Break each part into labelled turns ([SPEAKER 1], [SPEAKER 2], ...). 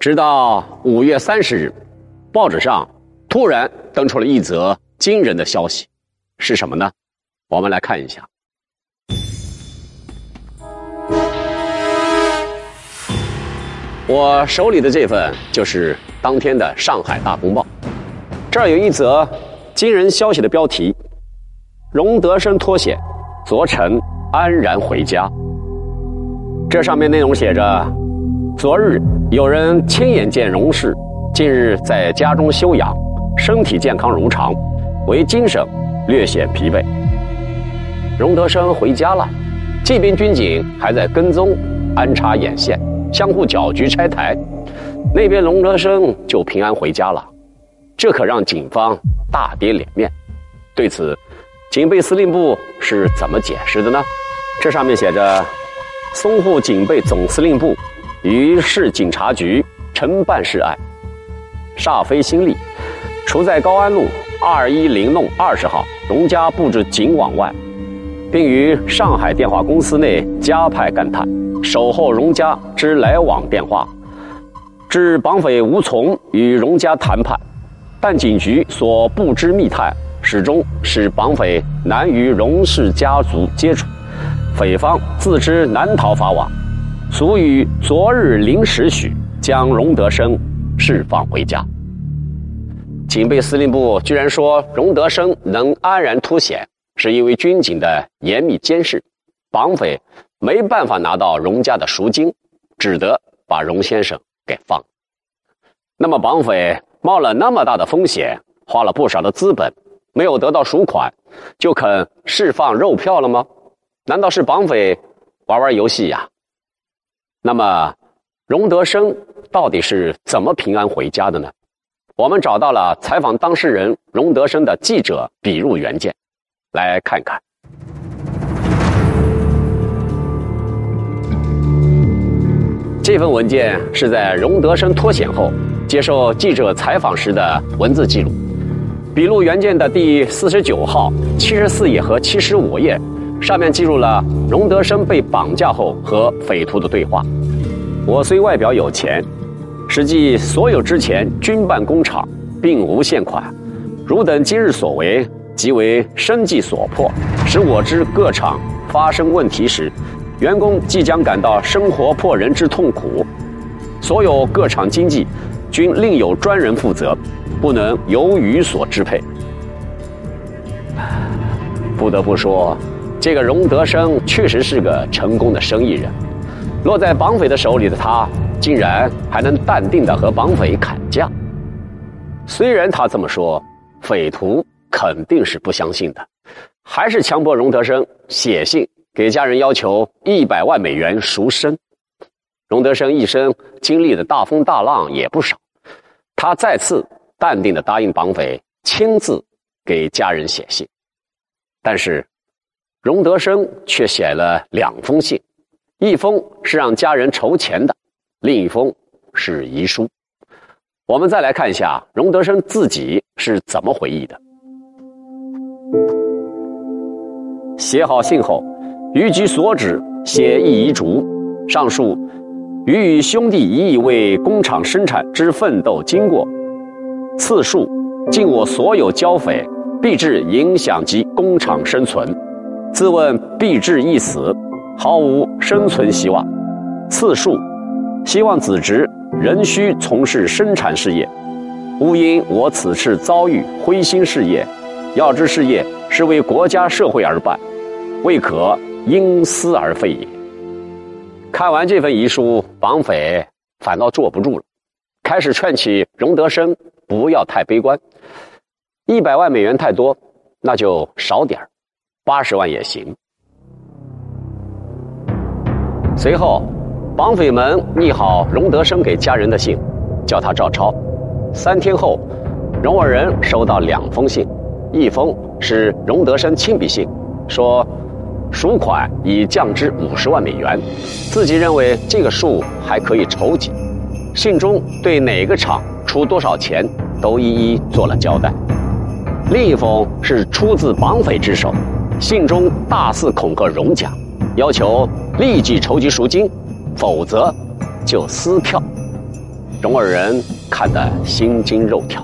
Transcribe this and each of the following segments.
[SPEAKER 1] 直到五月三十日，报纸上突然登出了一则惊人的消息，是什么呢？我们来看一下。我手里的这份就是当天的《上海大公报》，这儿有一则惊人消息的标题：“荣德生脱险，昨晨安然回家。”这上面内容写着：昨日有人亲眼见荣氏近日在家中休养，身体健康如常，唯精神略显疲惫。荣德生回家了，这边军警还在跟踪、安插眼线。相互搅局拆台，那边龙德生就平安回家了，这可让警方大跌脸面。对此，警备司令部是怎么解释的呢？这上面写着：淞沪警备总司令部于市警察局承办事案，煞费心力，除在高安路二一零弄二十号荣家布置警网外，并于上海电话公司内加派干探。守候荣家之来往电话，致绑匪无从与荣家谈判，但警局所不知密探，始终使绑匪难与荣氏家族接触，匪方自知难逃法网，遂于昨日零时许将荣德生释放回家。警备司令部居然说荣德生能安然脱险，是因为军警的严密监视，绑匪。没办法拿到荣家的赎金，只得把荣先生给放。那么绑匪冒了那么大的风险，花了不少的资本，没有得到赎款，就肯释放肉票了吗？难道是绑匪玩玩游戏呀？那么荣德生到底是怎么平安回家的呢？我们找到了采访当事人荣德生的记者笔录原件，来看看。这份文件是在荣德生脱险后接受记者采访时的文字记录，笔录原件的第四十九号、七十四页和七十五页，上面记录了荣德生被绑架后和匪徒的对话。我虽外表有钱，实际所有之前均办工厂，并无现款。汝等今日所为，即为生计所迫，使我知各厂发生问题时。员工即将感到生活迫人之痛苦，所有各厂经济均另有专人负责，不能由于所支配。不得不说，这个荣德生确实是个成功的生意人。落在绑匪的手里的他，竟然还能淡定的和绑匪砍价。虽然他这么说，匪徒肯定是不相信的，还是强迫荣德生写信。给家人要求一百万美元赎身，荣德生一生经历的大风大浪也不少，他再次淡定的答应绑匪亲自给家人写信，但是荣德生却写了两封信，一封是让家人筹钱的，另一封是遗书。我们再来看一下荣德生自己是怎么回忆的，写好信后。于其所指写一遗嘱，上述予与兄弟一意为工厂生产之奋斗经过，次数尽我所有交费，必致影响及工厂生存。自问必至一死，毫无生存希望。次数希望子侄仍需从事生产事业，勿因我此次遭遇灰心事业，要知事业是为国家社会而办，未可。因私而废也。看完这份遗书，绑匪反倒坐不住了，开始劝起荣德生不要太悲观。一百万美元太多，那就少点儿八十万也行。随后，绑匪们拟好荣德生给家人的信，叫他照抄。三天后，荣二人收到两封信，一封是荣德生亲笔信，说。赎款已降至五十万美元，自己认为这个数还可以筹集。信中对哪个厂出多少钱都一一做了交代。另一封是出自绑匪之手，信中大肆恐吓荣家，要求立即筹集赎金，否则就撕票。荣二人看得心惊肉跳，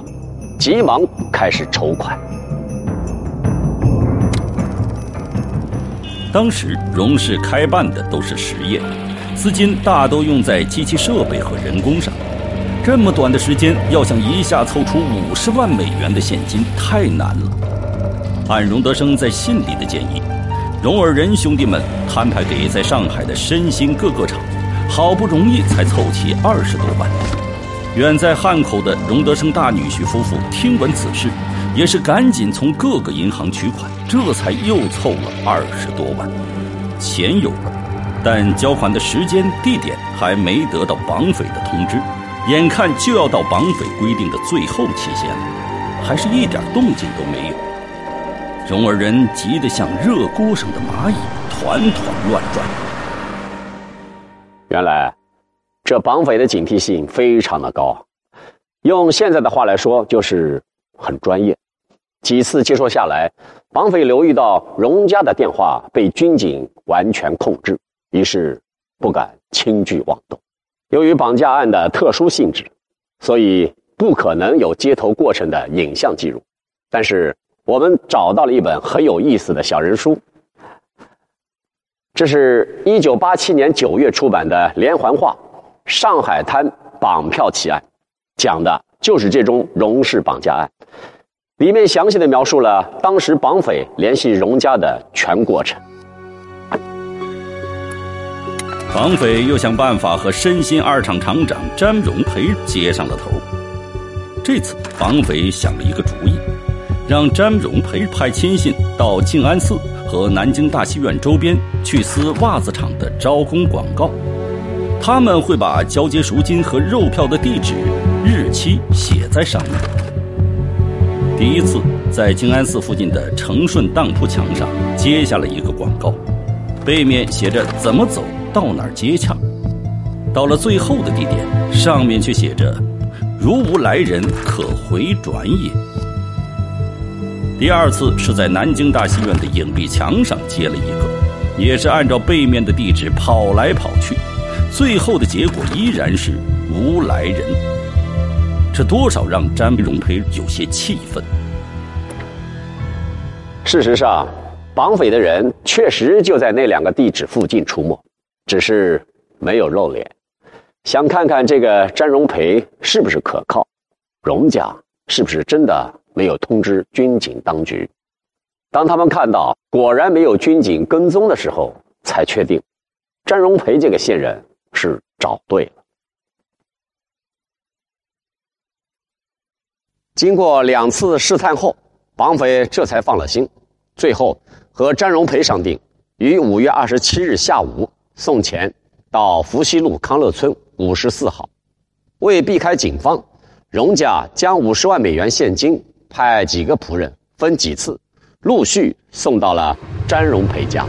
[SPEAKER 1] 急忙开始筹款。
[SPEAKER 2] 当时荣氏开办的都是实业，资金大都用在机器设备和人工上。这么短的时间，要想一下凑出五十万美元的现金，太难了。按荣德生在信里的建议，荣尔仁兄弟们摊派给在上海的申鑫各个厂，好不容易才凑齐二十多万。远在汉口的荣德生大女婿夫妇听闻此事。也是赶紧从各个银行取款，这才又凑了二十多万。钱有了，但交款的时间、地点还没得到绑匪的通知，眼看就要到绑匪规定的最后期限了，还是一点动静都没有。荣儿人急得像热锅上的蚂蚁，团团乱转。
[SPEAKER 1] 原来，这绑匪的警惕性非常的高，用现在的话来说，就是很专业。几次接触下来，绑匪留意到荣家的电话被军警完全控制，于是不敢轻举妄动。由于绑架案的特殊性质，所以不可能有接头过程的影像记录。但是我们找到了一本很有意思的小人书，这是一九八七年九月出版的连环画《上海滩绑票奇案》，讲的就是这宗荣氏绑架案。里面详细的描述了当时绑匪联系荣家的全过程。
[SPEAKER 2] 绑匪又想办法和申鑫二厂厂长詹荣培接上了头。这次绑匪想了一个主意，让詹荣培派亲信到静安寺和南京大戏院周边去撕袜子厂的招工广告，他们会把交接赎金和肉票的地址、日期写在上面。第一次在静安寺附近的成顺当铺墙上接下了一个广告，背面写着怎么走到哪儿接洽。到了最后的地点，上面却写着“如无来人，可回转也”。第二次是在南京大戏院的影壁墙上接了一个，也是按照背面的地址跑来跑去，最后的结果依然是无来人。这多少让詹荣培有些气愤。
[SPEAKER 1] 事实上，绑匪的人确实就在那两个地址附近出没，只是没有露脸。想看看这个詹荣培是不是可靠，荣家是不是真的没有通知军警当局。当他们看到果然没有军警跟踪的时候，才确定，詹荣培这个线人是找对了。经过两次试探后，绑匪这才放了心，最后和詹荣培商定，于五月二十七日下午送钱到福西路康乐村五十四号。为避开警方，荣家将五十万美元现金派几个仆人分几次，陆续送到了詹荣培家。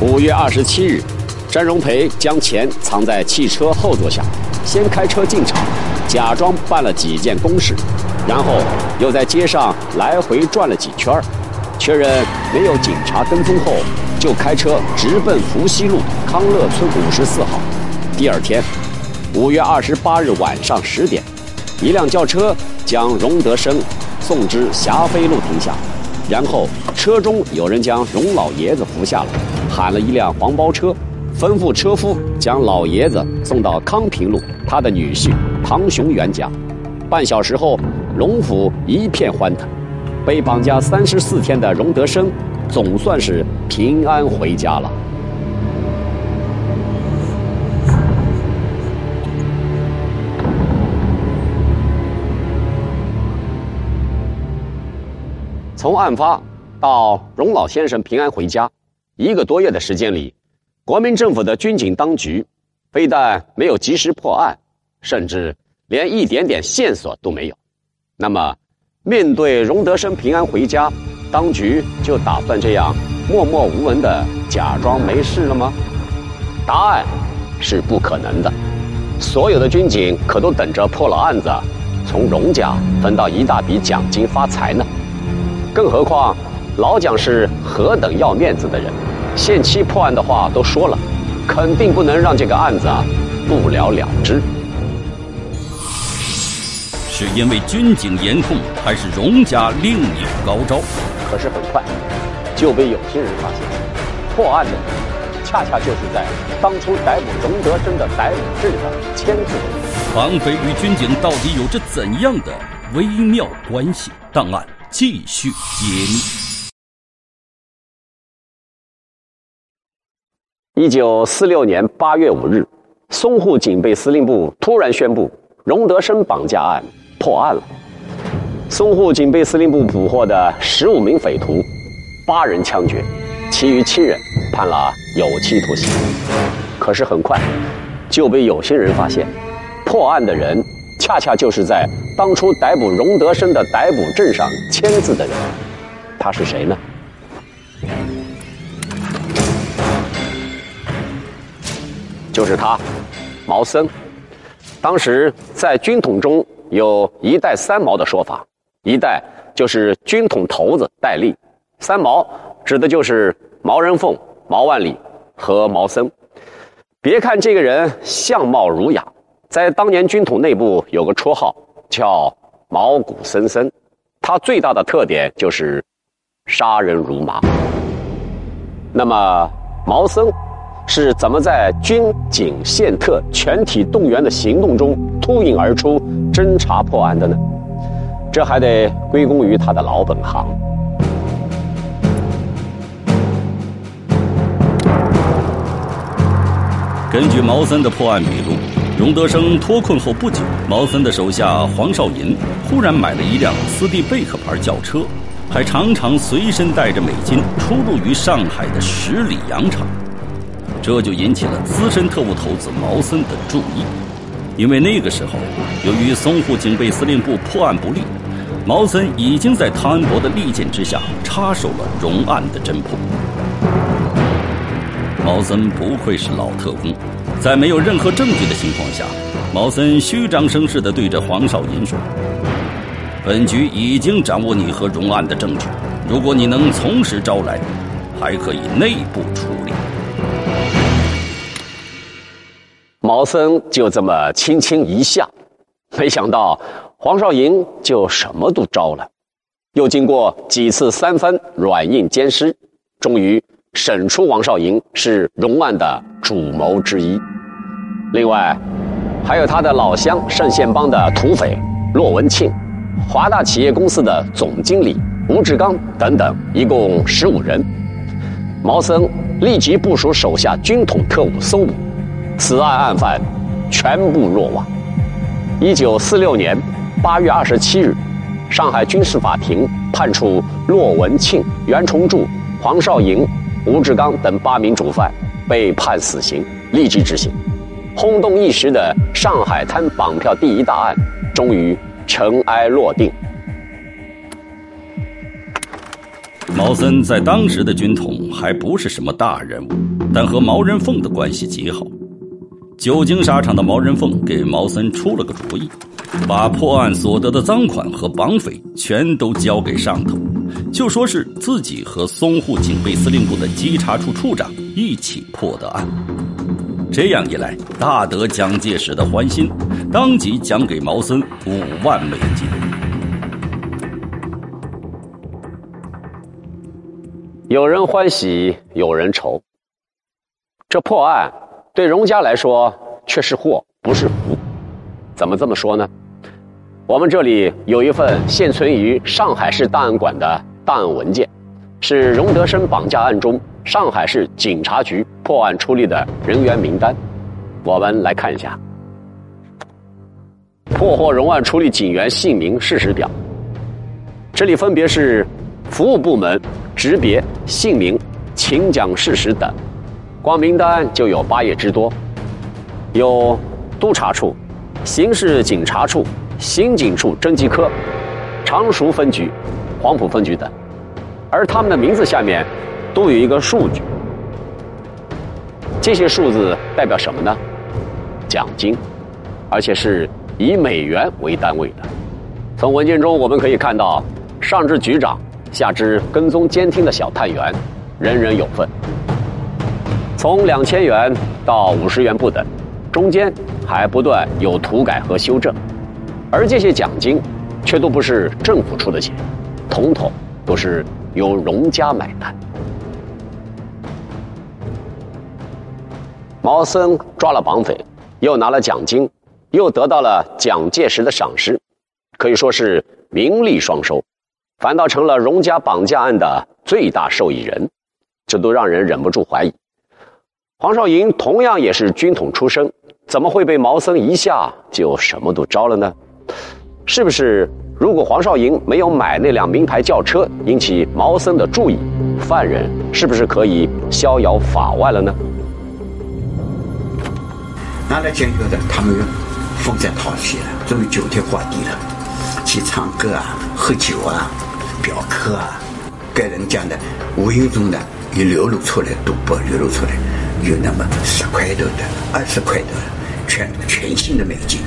[SPEAKER 1] 五月二十七日，詹荣培将钱藏在汽车后座下，先开车进厂。假装办了几件公事，然后又在街上来回转了几圈确认没有警察跟踪后，就开车直奔福西路康乐村五十四号。第二天，五月二十八日晚上十点，一辆轿车将荣德生送至霞飞路停下，然后车中有人将荣老爷子扶下了，喊了一辆黄包车。吩咐车夫将老爷子送到康平路他的女婿唐雄元家。半小时后，荣府一片欢腾，被绑架三十四天的荣德生总算是平安回家了。从案发到荣老先生平安回家，一个多月的时间里。国民政府的军警当局，非但没有及时破案，甚至连一点点线索都没有。那么，面对荣德生平安回家，当局就打算这样默默无闻的假装没事了吗？答案是不可能的。所有的军警可都等着破了案子，从荣家分到一大笔奖金发财呢。更何况，老蒋是何等要面子的人。限期破案的话都说了，肯定不能让这个案子啊不了了之。
[SPEAKER 2] 是因为军警严控，还是荣家另有高招？
[SPEAKER 1] 可是很快就被有心人发现，破案的恰恰就是在当初逮捕荣德生的逮捕证上签字的。
[SPEAKER 2] 绑匪与军警到底有着怎样的微妙关系？档案继续揭秘。
[SPEAKER 1] 一九四六年八月五日，淞沪警备司令部突然宣布，荣德生绑架案破案了。淞沪警备司令部捕获的十五名匪徒，八人枪决，其余七人判了有期徒刑。可是很快就被有心人发现，破案的人恰恰就是在当初逮捕荣德生的逮捕证上签字的人。他是谁呢？就是他，毛森。当时在军统中有一代三毛的说法。一代就是军统头子戴笠，三毛指的就是毛人凤、毛万里和毛森。别看这个人相貌儒雅，在当年军统内部有个绰号叫“毛骨森森”，他最大的特点就是杀人如麻。那么毛森是怎么在军警宪特全体动员的行动中脱颖而出、侦查破案的呢？这还得归功于他的老本行。
[SPEAKER 2] 根据毛森的破案笔录，荣德生脱困后不久，毛森的手下黄少银忽然买了一辆斯蒂贝克牌轿车，还常常随身带着美金出入于上海的十里洋场，这就引起了资深特务头子毛森的注意。因为那个时候，由于淞沪警备司令部破案不力。毛森已经在汤恩伯的力荐之下插手了荣案的侦破。毛森不愧是老特工，在没有任何证据的情况下，毛森虚张声势地对着黄少银说：“本局已经掌握你和荣案的证据，如果你能从实招来，还可以内部处理。”
[SPEAKER 1] 毛森就这么轻轻一笑，没想到。黄少银就什么都招了，又经过几次三番软硬兼施，终于审出王少银是荣案的主谋之一。另外，还有他的老乡盛县帮的土匪骆文庆、华大企业公司的总经理吴志刚等等，一共十五人。毛森立即部署手下军统特务搜捕，此案案犯全部落网。一九四六年。八月二十七日，上海军事法庭判处骆文庆、袁崇柱、黄少莹、吴志刚等八名主犯被判死刑，立即执行。轰动一时的上海滩绑票第一大案终于尘埃落定。
[SPEAKER 2] 毛森在当时的军统还不是什么大人物，但和毛人凤的关系极好。久经沙场的毛人凤给毛森出了个主意。把破案所得的赃款和绑匪全都交给上头，就说是自己和淞沪警备司令部的稽查处处长一起破的案。这样一来，大得蒋介石的欢心，当即奖给毛森五万美金。
[SPEAKER 1] 有人欢喜，有人愁。这破案对荣家来说却是祸，不是福。怎么这么说呢？我们这里有一份现存于上海市档案馆的档案文件，是荣德生绑架案中上海市警察局破案出力的人员名单。我们来看一下：破获荣案出力警员姓名事实表。这里分别是服务部门职别、姓名、请讲事实等，光名单就有八页之多。有督察处、刑事警察处。刑警处侦缉科、常熟分局、黄埔分局等，而他们的名字下面都有一个数据，这些数字代表什么呢？奖金，而且是以美元为单位的。从文件中我们可以看到，上至局长，下至跟踪监听的小探员，人人有份。从两千元到五十元不等，中间还不断有涂改和修正，而这些奖金却都不是政府出的钱，统统都是由荣家买单。毛森抓了绑匪，又拿了奖金，又得到了蒋介石的赏识，可以说是名利双收，反倒成了荣家绑架案的最大受益人，这都让人忍不住怀疑。黄少莹同样也是军统出身，怎么会被毛森一下就什么都招了呢？是不是如果黄少莹没有买那辆名牌轿车，引起毛森的注意，犯人是不是可以逍遥法外了呢？
[SPEAKER 3] 拿来监狱的，他们风山套戏了，终于酒天花地了，去唱歌啊，喝酒啊，表客啊，给人家的无形中的也流露出来，赌博流露出来，有那么十块头的，二十块头的，全全新的美金，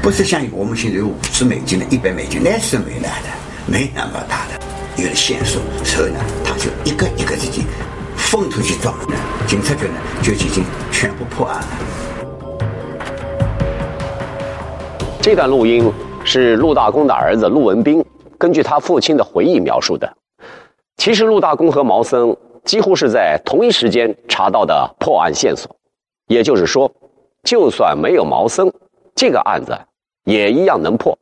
[SPEAKER 3] 不是像我们现在有五十美金的，一百美金，那是没来的，没那么大的一个线索，所以呢，他就一个一个自己风头去撞的，警察局呢就已经全部破案了。
[SPEAKER 1] 这段录音是陆大公的儿子陆文斌根据他父亲的回忆描述的。其实陆大公和毛森几乎是在同一时间查到的破案线索，也就是说，就算没有毛森，这个案子也一样能破。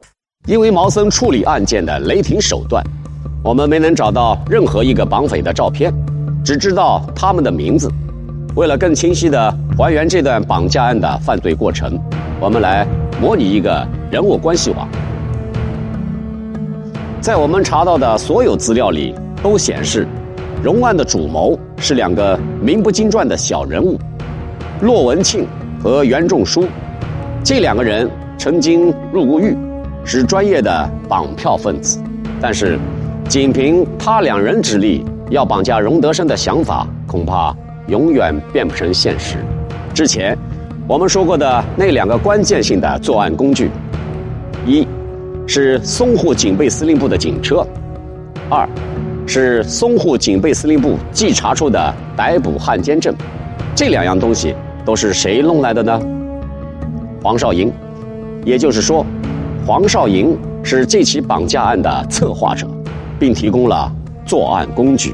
[SPEAKER 1] 因为毛森处理案件的雷霆手段，我们没能找到任何一个绑匪的照片，只知道他们的名字。为了更清晰地还原这段绑架案的犯罪过程，我们来。模拟一个人物关系网，在我们查到的所有资料里，都显示，荣案的主谋是两个名不经传的小人物，骆文庆和袁仲书。这两个人曾经入过狱，是专业的绑票分子，但是，仅凭他两人之力要绑架荣德生的想法，恐怕永远变不成现实。之前。我们说过的那两个关键性的作案工具，一是淞沪警备司令部的警车，二是淞沪警备司令部稽查处的逮捕汉奸证。这两样东西都是谁弄来的呢？黄少莹，也就是说，黄少莹是这起绑架案的策划者，并提供了作案工具，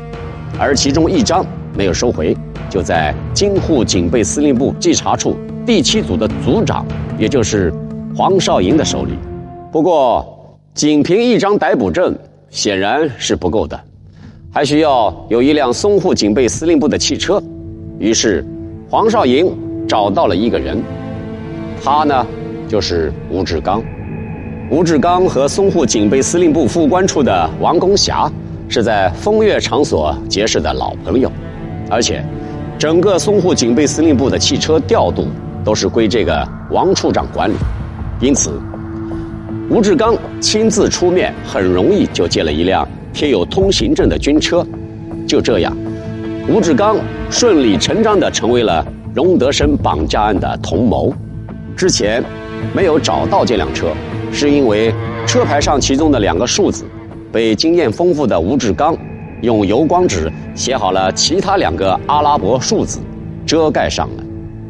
[SPEAKER 1] 而其中一张没有收回，就在京沪警备司令部稽查处。第七组的组长，也就是黄少莹的手里。不过，仅凭一张逮捕证显然是不够的，还需要有一辆淞沪警备司令部的汽车。于是，黄少莹找到了一个人，他呢就是吴志刚。吴志刚和淞沪警备司令部副官处的王公霞是在风月场所结识的老朋友，而且，整个淞沪警备司令部的汽车调度。都是归这个王处长管理，因此，吴志刚亲自出面，很容易就借了一辆贴有通行证的军车。就这样，吴志刚顺理成章地成为了荣德生绑架案的同谋。之前没有找到这辆车，是因为车牌上其中的两个数字被经验丰富的吴志刚用油光纸写好了其他两个阿拉伯数字，遮盖上了。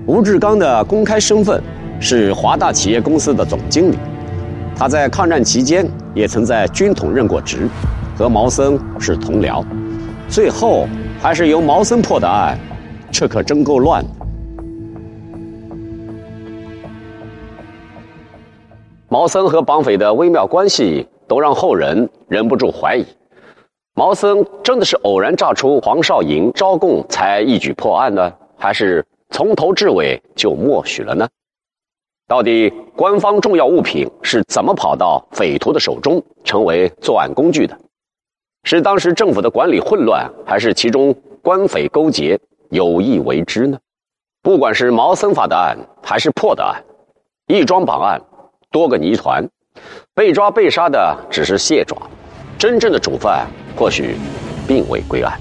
[SPEAKER 1] 吴志刚的公开身份是华大企业公司的总经理，他在抗战期间也曾在军统任过职，和毛森是同僚，最后还是由毛森破的案，这可真够乱的。毛森和绑匪的微妙关系都让后人忍不住怀疑：毛森真的是偶然炸出黄少莹招供才一举破案呢，还是？从头至尾就默许了呢？到底官方重要物品是怎么跑到匪徒的手中，成为作案工具的？是当时政府的管理混乱，还是其中官匪勾结有意为之呢？不管是毛森法的案，还是破的案，一桩绑案，多个泥团，被抓被杀的只是蟹爪，真正的主犯或许并未归案。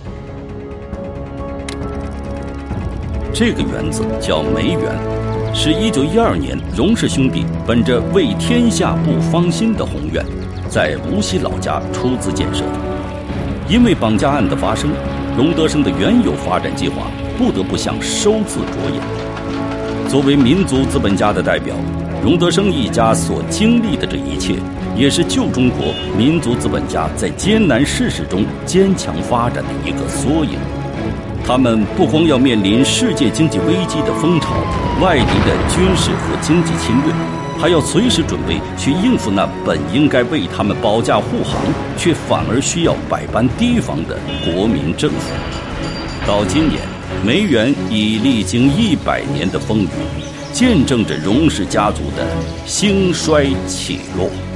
[SPEAKER 2] 这个园子叫梅园，是一九一二年荣氏兄弟本着为天下不芳心的宏愿，在无锡老家出资建设的。因为绑架案的发生，荣德生的原有发展计划不得不向收字着眼。作为民族资本家的代表，荣德生一家所经历的这一切，也是旧中国民族资本家在艰难世事中坚强发展的一个缩影。他们不光要面临世界经济危机的风潮、外敌的军事和经济侵略，还要随时准备去应付那本应该为他们保驾护航，却反而需要百般提防的国民政府。到今年，梅园已历经一百年的风雨，见证着荣氏家族的兴衰起落。